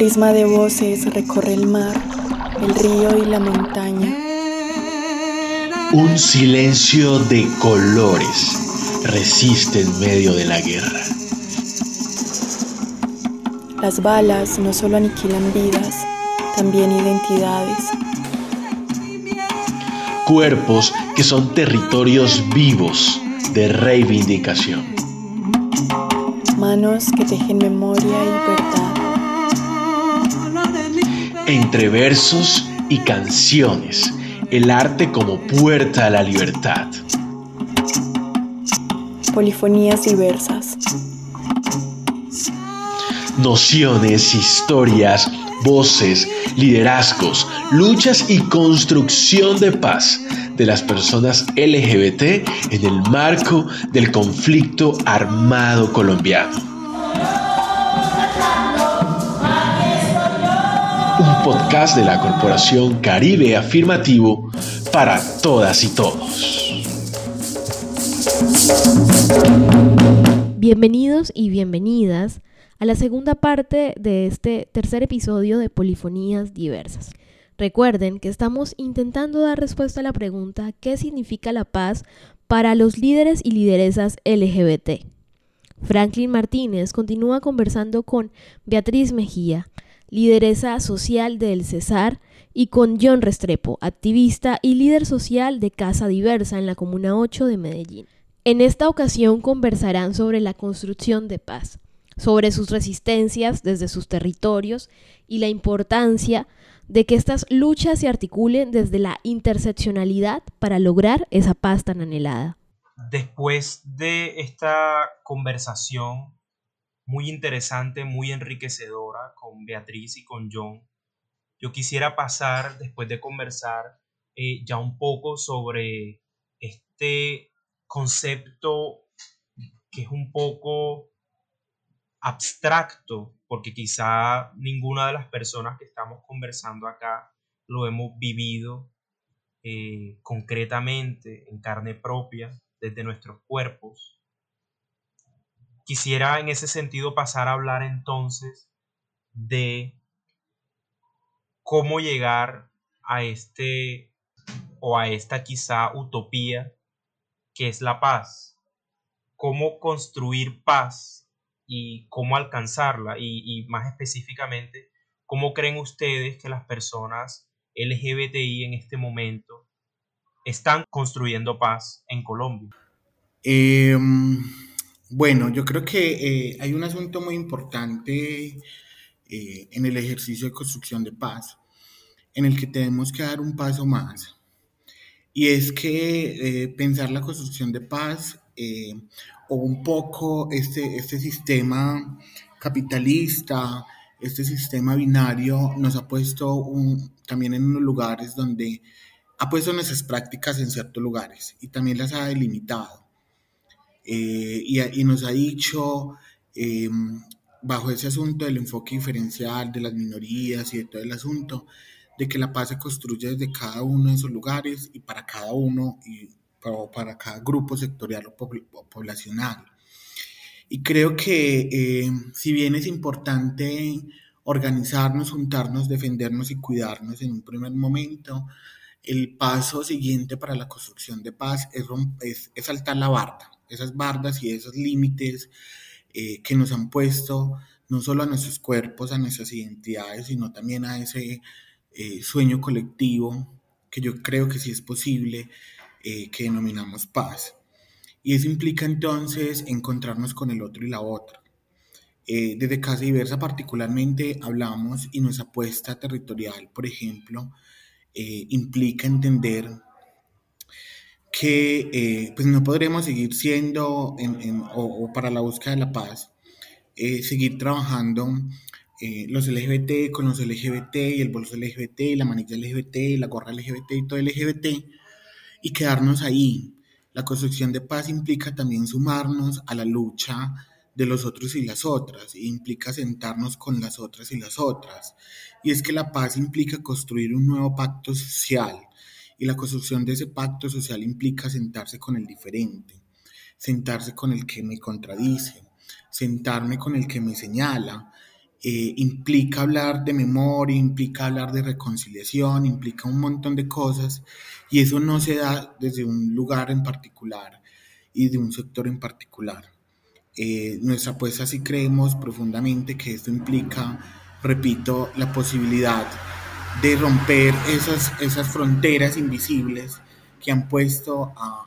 prisma de voces recorre el mar, el río y la montaña. Un silencio de colores resiste en medio de la guerra. Las balas no solo aniquilan vidas, también identidades. Cuerpos que son territorios vivos de reivindicación. Manos que tejen memoria y verdad. Entre versos y canciones, el arte como puerta a la libertad. Polifonías diversas. Nociones, historias, voces, liderazgos, luchas y construcción de paz de las personas LGBT en el marco del conflicto armado colombiano. Podcast de la Corporación Caribe Afirmativo para todas y todos. Bienvenidos y bienvenidas a la segunda parte de este tercer episodio de Polifonías Diversas. Recuerden que estamos intentando dar respuesta a la pregunta ¿qué significa la paz para los líderes y lideresas LGBT? Franklin Martínez continúa conversando con Beatriz Mejía, lideresa social del Cesar, y con John Restrepo, activista y líder social de Casa Diversa en la Comuna 8 de Medellín. En esta ocasión conversarán sobre la construcción de paz, sobre sus resistencias desde sus territorios y la importancia de que estas luchas se articulen desde la interseccionalidad para lograr esa paz tan anhelada. Después de esta conversación muy interesante, muy enriquecedora con Beatriz y con John, yo quisiera pasar, después de conversar, eh, ya un poco sobre este concepto que es un poco abstracto, porque quizá ninguna de las personas que estamos conversando acá lo hemos vivido eh, concretamente, en carne propia, desde nuestros cuerpos. Quisiera en ese sentido pasar a hablar entonces de cómo llegar a este o a esta quizá utopía que es la paz. Cómo construir paz y cómo alcanzarla y, más específicamente, cómo creen ustedes que las personas LGBTI en este momento están construyendo paz en Colombia? Em, bueno, yo creo que eh, hay un asunto muy importante eh, en el ejercicio de construcción de paz, en el que tenemos que dar un paso más. Y es que eh, pensar la construcción de paz o un poco este, este sistema capitalista, este sistema binario nos ha puesto también en unos lugares donde ha puesto nuestras prácticas en ciertos lugares y también las ha delimitado. Eh, y, y, nos ha dicho, em, bajo ese asunto del enfoque diferencial de las minorías y de todo el asunto, de que la paz se construye desde cada uno de esos lugares y para cada uno y para cada grupo sectorial o poblacional. Y creo que eh, si bien es importante organizarnos, juntarnos, defendernos y cuidarnos en un primer momento, el paso siguiente para la construcción de paz es, es, saltar la barda, esas bardas y esos límites eh, que nos han puesto no solo a nuestros cuerpos, a nuestras identidades, sino también a ese eh, sueño colectivo que yo creo que sí es posible eh, que denominamos paz. Y eso implica entonces encontrarnos con el otro y la otra. Eh, desde Casa Diversa particularmente hablamos y nuestra apuesta territorial, por ejemplo, eh, implica entender que pues no podremos seguir siendo, o, para la búsqueda de la paz, seguir trabajando los LGBT con los LGBT y el bolso LGBT la manilla LGBT la gorra LGBT y todo LGBT y quedarnos ahí. La construcción de paz implica también sumarnos a la lucha de los otros y las otras, e implica sentarnos con las otras y las otras. Y es que la paz implica construir un nuevo pacto social, y la construcción de ese pacto social implica sentarse con el diferente, sentarse con el que me contradice, sentarme con el que me señala, eh, implica hablar de memoria, implica hablar de reconciliación, implica un montón de cosas y eso no se da desde un lugar en particular y de un sector en particular. Eh, nuestra apuesta sí creemos profundamente que esto implica, repito, la posibilidad de romper esas, esas fronteras invisibles que han puesto a,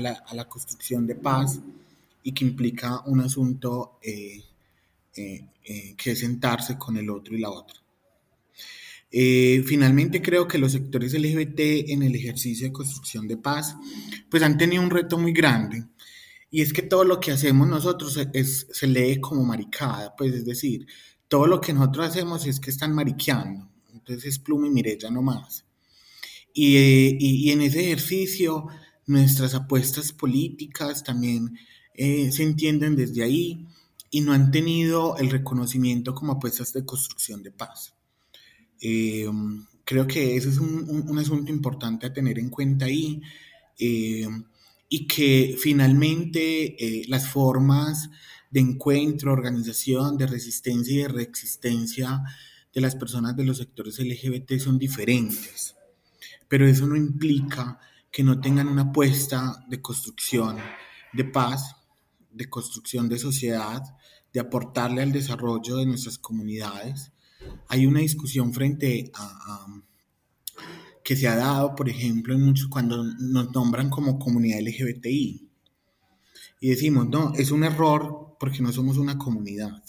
la, construcción de paz y que implica un asunto eh, eh, eh, que es sentarse con el otro y la otra. finalmente creo que los sectores LGBT en el ejercicio de construcción de paz pues han tenido un reto muy grande y es que todo lo que hacemos nosotros es, se lee como maricada, pues es decir, todo lo que nosotros hacemos es que están mariqueando, entonces es pluma y mirella nomás. Y, y, y en ese ejercicio nuestras apuestas políticas también se entienden desde ahí y no han tenido el reconocimiento como apuestas de construcción de paz. Eh, creo que ese es un, asunto importante a tener en cuenta ahí eh, y que finalmente eh, las formas de encuentro, organización, de resistencia y de reexistencia de las personas de los sectores LGBT son diferentes, pero eso no implica que no tengan una apuesta de construcción de paz, de construcción de sociedad, de aportarle al desarrollo de nuestras comunidades. Hay una discusión frente a, que se ha dado, por ejemplo, en muchos, cuando nos nombran como comunidad LGBTI. Y decimos, no, es un error porque no somos una comunidad.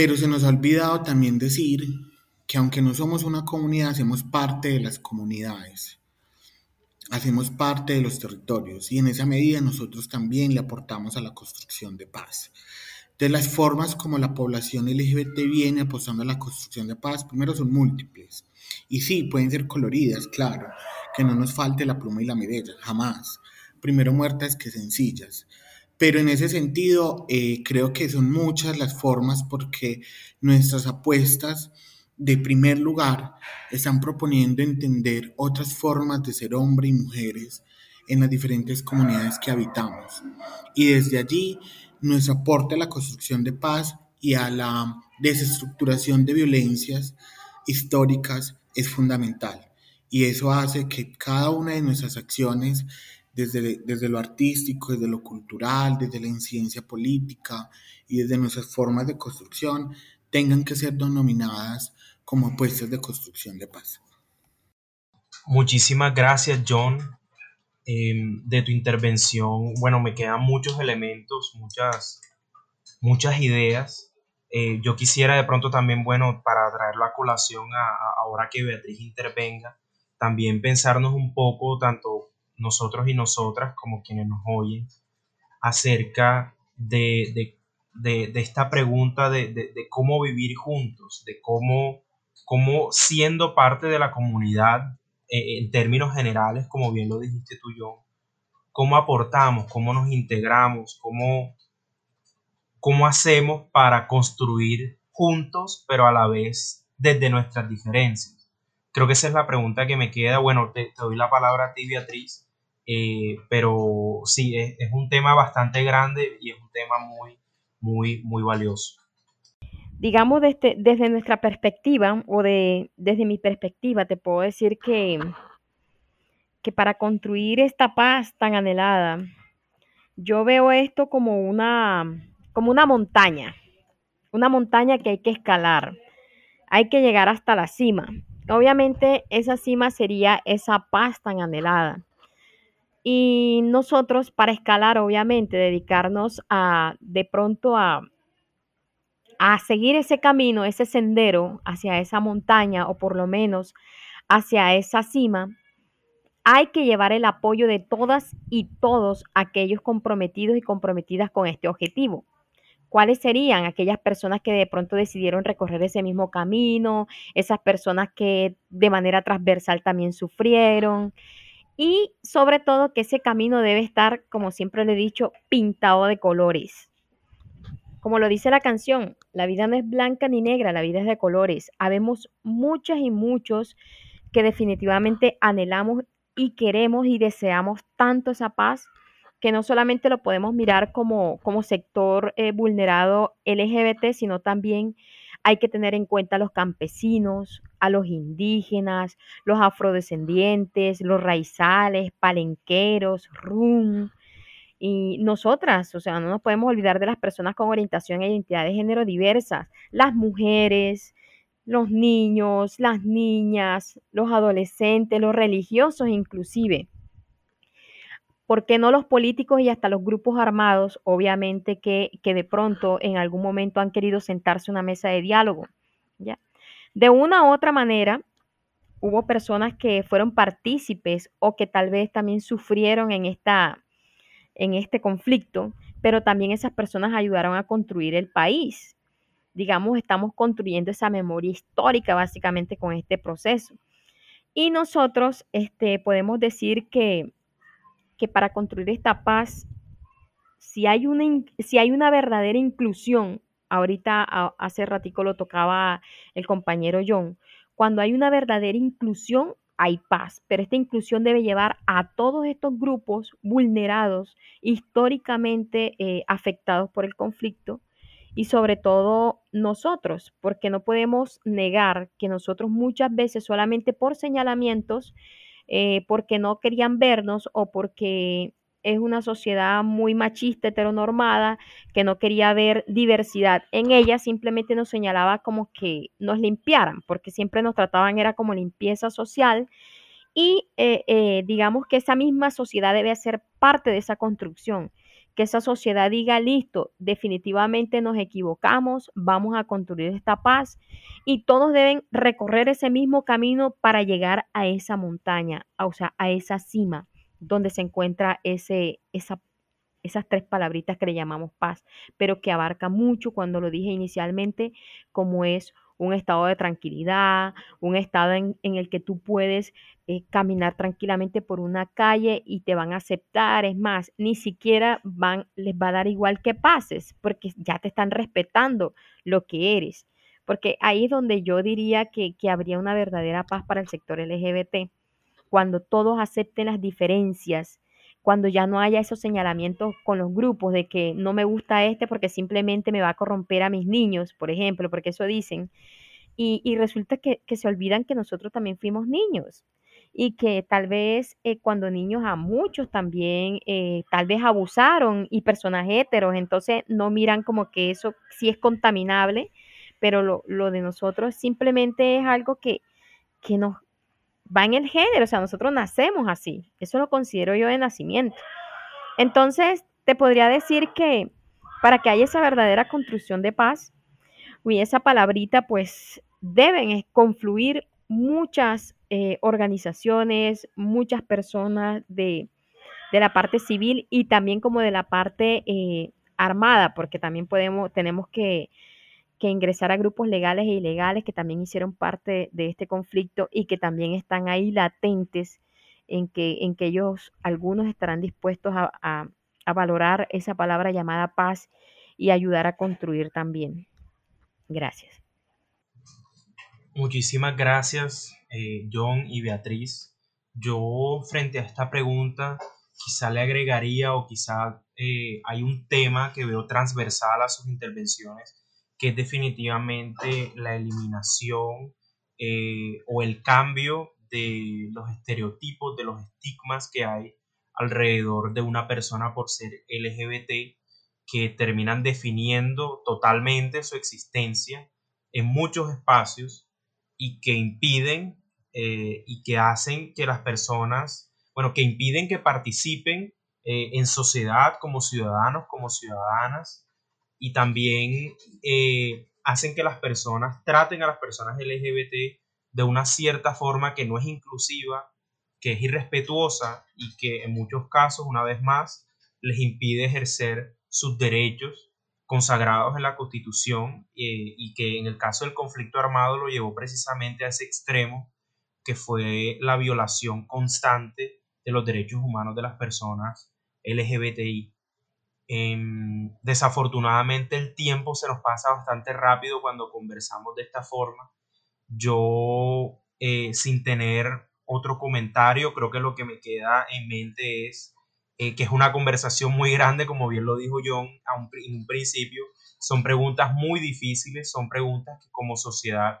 Pero se nos ha olvidado también decir que aunque no somos una comunidad, hacemos parte de las comunidades hacemos parte de los territorios y en esa medida nosotros también le aportamos a la construcción de paz. De las formas como la población LGBT viene apostando a la construcción de paz, primero son múltiples. Y sí, pueden ser coloridas, claro, que no nos falte la pluma y la medalla, jamás. Primero muertas que sencillas. Pero en ese sentido, eh, creo que son muchas las formas porque nuestras apuestas de primer lugar, están proponiendo entender otras formas de ser hombre y mujeres en las diferentes comunidades que habitamos. Y desde allí, nuestro aporte a la construcción de paz y a la desestructuración de violencias históricas es fundamental. Y eso hace que cada una de nuestras acciones, desde, desde lo artístico, desde lo cultural, desde la incidencia política y desde nuestras formas de construcción, tengan que ser denominadas como apuestas de construcción de paz. Muchísimas gracias, John, em, de tu intervención. Bueno, me quedan muchos elementos, muchas, muchas ideas. Eh, yo quisiera de pronto también, bueno, para traerlo a colación a, ahora que Beatriz intervenga, también pensarnos un poco, tanto nosotros y nosotras como quienes nos oyen, acerca de, esta pregunta de, de, cómo vivir juntos, de cómo cómo siendo parte de la comunidad eh, en términos generales, como bien lo dijiste tú, John, cómo aportamos, cómo nos integramos, cómo, cómo hacemos para construir juntos, pero a la vez desde nuestras diferencias. Creo que esa es la pregunta que me queda. Bueno, te, doy la palabra a ti, Beatriz, eh, pero sí, es, es, un tema bastante grande y es un tema muy, muy, muy valioso digamos, desde, desde nuestra perspectiva o de, desde mi perspectiva, te puedo decir que, que para construir esta paz tan anhelada, yo veo esto como una, como una montaña, una montaña que hay que escalar, hay que llegar hasta la cima. Obviamente esa cima sería esa paz tan anhelada. Y nosotros para escalar, obviamente, dedicarnos a de pronto a, a seguir ese camino, ese sendero hacia esa montaña o por lo menos hacia esa cima, hay que llevar el apoyo de todas y todos aquellos comprometidos y comprometidas con este objetivo. ¿Cuáles serían aquellas personas que de pronto decidieron recorrer ese mismo camino, esas personas que de manera transversal también sufrieron? Y sobre todo que ese camino debe estar, como siempre le he dicho, pintado de colores como lo dice la canción, la vida no es blanca ni negra, la vida es de colores. Habemos muchas y muchos que definitivamente anhelamos y queremos y deseamos tanto esa paz que no solamente lo podemos mirar como, como sector eh, vulnerado LGBT, sino también hay que tener en cuenta a los campesinos, a los indígenas, los afrodescendientes, los raizales, palenqueros, rum. Y nosotras, o sea, no nos podemos olvidar de las personas con orientación e identidad de género diversas, las mujeres, los niños, las niñas, los adolescentes, los religiosos inclusive. ¿Por qué no los políticos y hasta los grupos armados, obviamente que, que de pronto en algún momento han querido sentarse a una mesa de diálogo? ¿ya? De una u otra manera, hubo personas que fueron partícipes o que tal vez también sufrieron en, esta, en este conflicto, pero también esas personas ayudaron a construir el país. Digamos, estamos construyendo esa memoria histórica básicamente con este proceso. Y nosotros este, podemos decir que que para construir esta paz, si hay una, si hay una verdadera inclusión, ahorita hace ratico lo tocaba el compañero John, cuando hay una verdadera inclusión hay paz, pero esta inclusión debe llevar a todos estos grupos vulnerados, históricamente eh, afectados por el conflicto, y sobre todo nosotros, porque no podemos negar que nosotros muchas veces solamente por señalamientos eh, porque no querían vernos o porque es una sociedad muy machista, heteronormada, que no quería ver diversidad en ella, simplemente nos señalaba como que nos limpiaran, porque siempre nos trataban era como limpieza social y eh, eh, digamos que esa misma sociedad debe ser parte de esa construcción que esa sociedad diga, listo, definitivamente nos equivocamos, vamos a construir esta paz y todos deben recorrer ese mismo camino para llegar a esa montaña, o sea, a esa cima donde se encuentra ese, esa, esas tres palabritas que le llamamos paz, pero que abarca mucho cuando lo dije inicialmente, como es un estado de tranquilidad, un estado en, el que tú puedes eh, caminar tranquilamente por una calle y te van a aceptar. Es más, ni siquiera van, les va a dar igual que pases, porque ya te están respetando lo que eres. Porque ahí es donde yo diría que, que habría una verdadera paz para el sector LGBT, cuando todos acepten las diferencias, cuando ya no haya esos señalamientos con los grupos de que no me gusta este porque simplemente me va a corromper a mis niños, por ejemplo, porque eso dicen. Y, resulta que, se olvidan que nosotros también fuimos niños y que tal vez eh, cuando niños a muchos también eh, tal vez abusaron y personas heteros, entonces no miran como que eso sí es contaminable, pero lo, lo de nosotros simplemente es algo que, que nos, va en el género, o sea, nosotros nacemos así, eso lo considero yo de nacimiento. Entonces, te podría decir que para que haya esa verdadera construcción de paz, y esa palabrita, pues deben confluir muchas eh, organizaciones, muchas personas de, la parte civil y también como de la parte eh, armada, porque también podemos, tenemos que que ingresar a grupos legales e ilegales que también hicieron parte de este conflicto y que también están ahí latentes en que, en que ellos, algunos estarán dispuestos a, valorar esa palabra llamada paz y ayudar a construir también. Gracias. Muchísimas gracias, eh, John y Beatriz. Yo frente a esta pregunta quizá le agregaría o quizá eh, hay un tema que veo transversal a sus intervenciones que es definitivamente la eliminación eh, o el cambio de los estereotipos, de los estigmas que hay alrededor de una persona por ser LGBT que terminan definiendo totalmente su existencia en muchos espacios y que impiden eh, y que hacen que las personas, bueno, que impiden que participen eh, en sociedad como ciudadanos, como ciudadanas, y también eh, hacen que las personas traten a las personas LGBT de una cierta forma que no es inclusiva, que es irrespetuosa y que en muchos casos, una vez más, les impide ejercer sus derechos consagrados en la Constitución eh, y que en el caso del conflicto armado lo llevó precisamente a ese extremo que fue la violación constante de los derechos humanos de las personas LGBTI. Em, desafortunadamente el tiempo se nos pasa bastante rápido cuando conversamos de esta forma. Yo, eh, sin tener otro comentario, creo que lo que me queda en mente es eh, que es una conversación muy grande, como bien lo dijo John en un principio. Son preguntas muy difíciles, son preguntas que como sociedad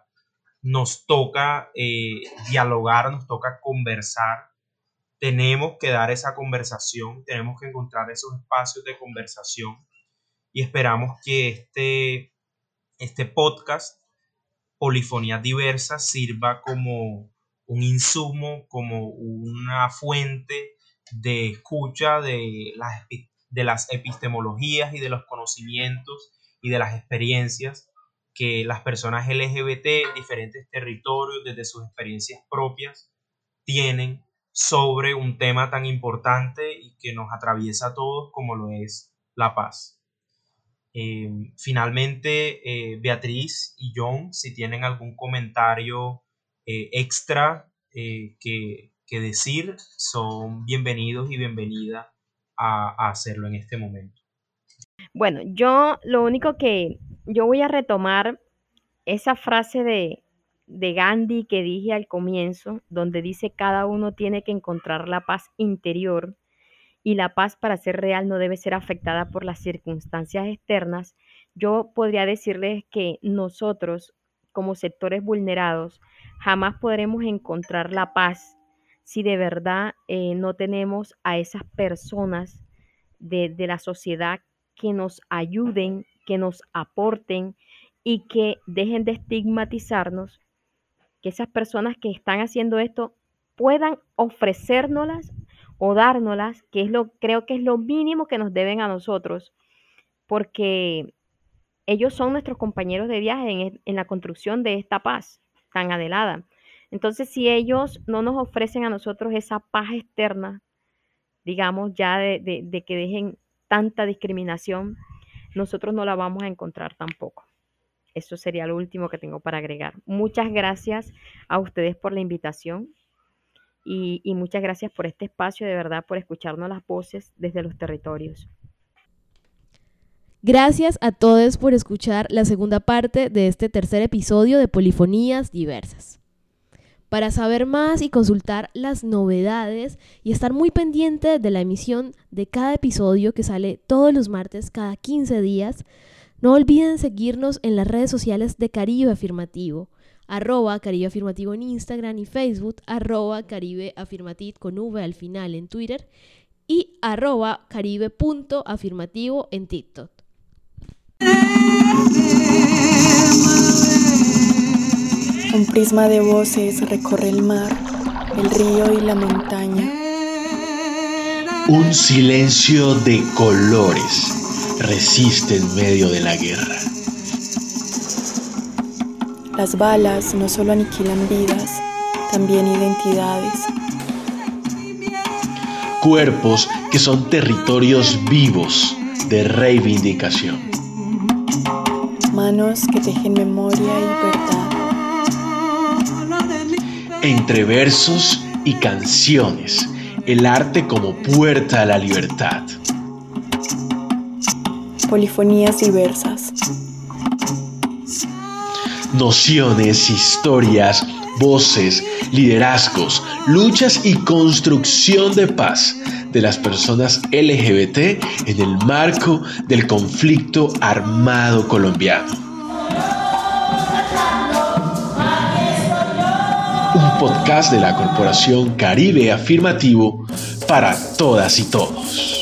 nos toca eh, dialogar, nos toca conversar. Tenemos que dar esa conversación, tenemos que encontrar esos espacios de conversación y esperamos que este, este podcast, Polifonías Diversas, sirva como un insumo, como una fuente de escucha de las, de las epistemologías y de los conocimientos y de las experiencias que las personas LGBT en diferentes territorios, desde sus experiencias propias, tienen sobre un tema tan importante y que nos atraviesa a todos como lo es la paz. Eh, finalmente, eh, Beatriz y John, si tienen algún comentario eh, extra que, que decir, son bienvenidos y bienvenida a, hacerlo en este momento. Bueno, yo lo único que yo voy a retomar esa frase de, de Gandhi que dije al comienzo, donde dice cada uno tiene que encontrar la paz interior y la paz para ser real no debe ser afectada por las circunstancias externas, yo podría decirles que nosotros como sectores vulnerados jamás podremos encontrar la paz si de verdad eh, no tenemos a esas personas de, la sociedad que nos ayuden, que nos aporten y que dejen de estigmatizarnos, que esas personas que están haciendo esto puedan ofrecérnoslas o dárnoslas, que es lo, creo que es lo mínimo que nos deben a nosotros, porque ellos son nuestros compañeros de viaje en, en la construcción de esta paz tan adelada. Entonces, si ellos no nos ofrecen a nosotros esa paz externa, digamos, ya de, que dejen tanta discriminación, nosotros no la vamos a encontrar tampoco. Eso sería lo último que tengo para agregar. Muchas gracias a ustedes por la invitación y, y, muchas gracias por este espacio, de verdad, por escucharnos las voces desde los territorios. Gracias a todos por escuchar la segunda parte de este tercer episodio de Polifonías Diversas. Para saber más y consultar las novedades y estar muy pendiente de la emisión de cada episodio que sale todos los martes cada 15 días, no olviden seguirnos en las redes sociales de Caribe Afirmativo, arroba Caribe Afirmativo en Instagram y Facebook, arroba Caribe Afirmativ con V al final en Twitter y arroba caribe.afirmativo en TikTok. Un prisma de voces recorre el mar, el río y la montaña. Un silencio de colores resiste en medio de la guerra. Las balas no solo aniquilan vidas, también identidades. Cuerpos que son territorios vivos de reivindicación. Manos que tejen memoria y verdad entre versos y canciones, el arte como puerta a la libertad. Polifonías diversas. Nociones, historias, voces, liderazgos, luchas y construcción de paz de las personas LGBT en el marco del conflicto armado colombiano. podcast de la Corporación Caribe Afirmativo para todas y todos.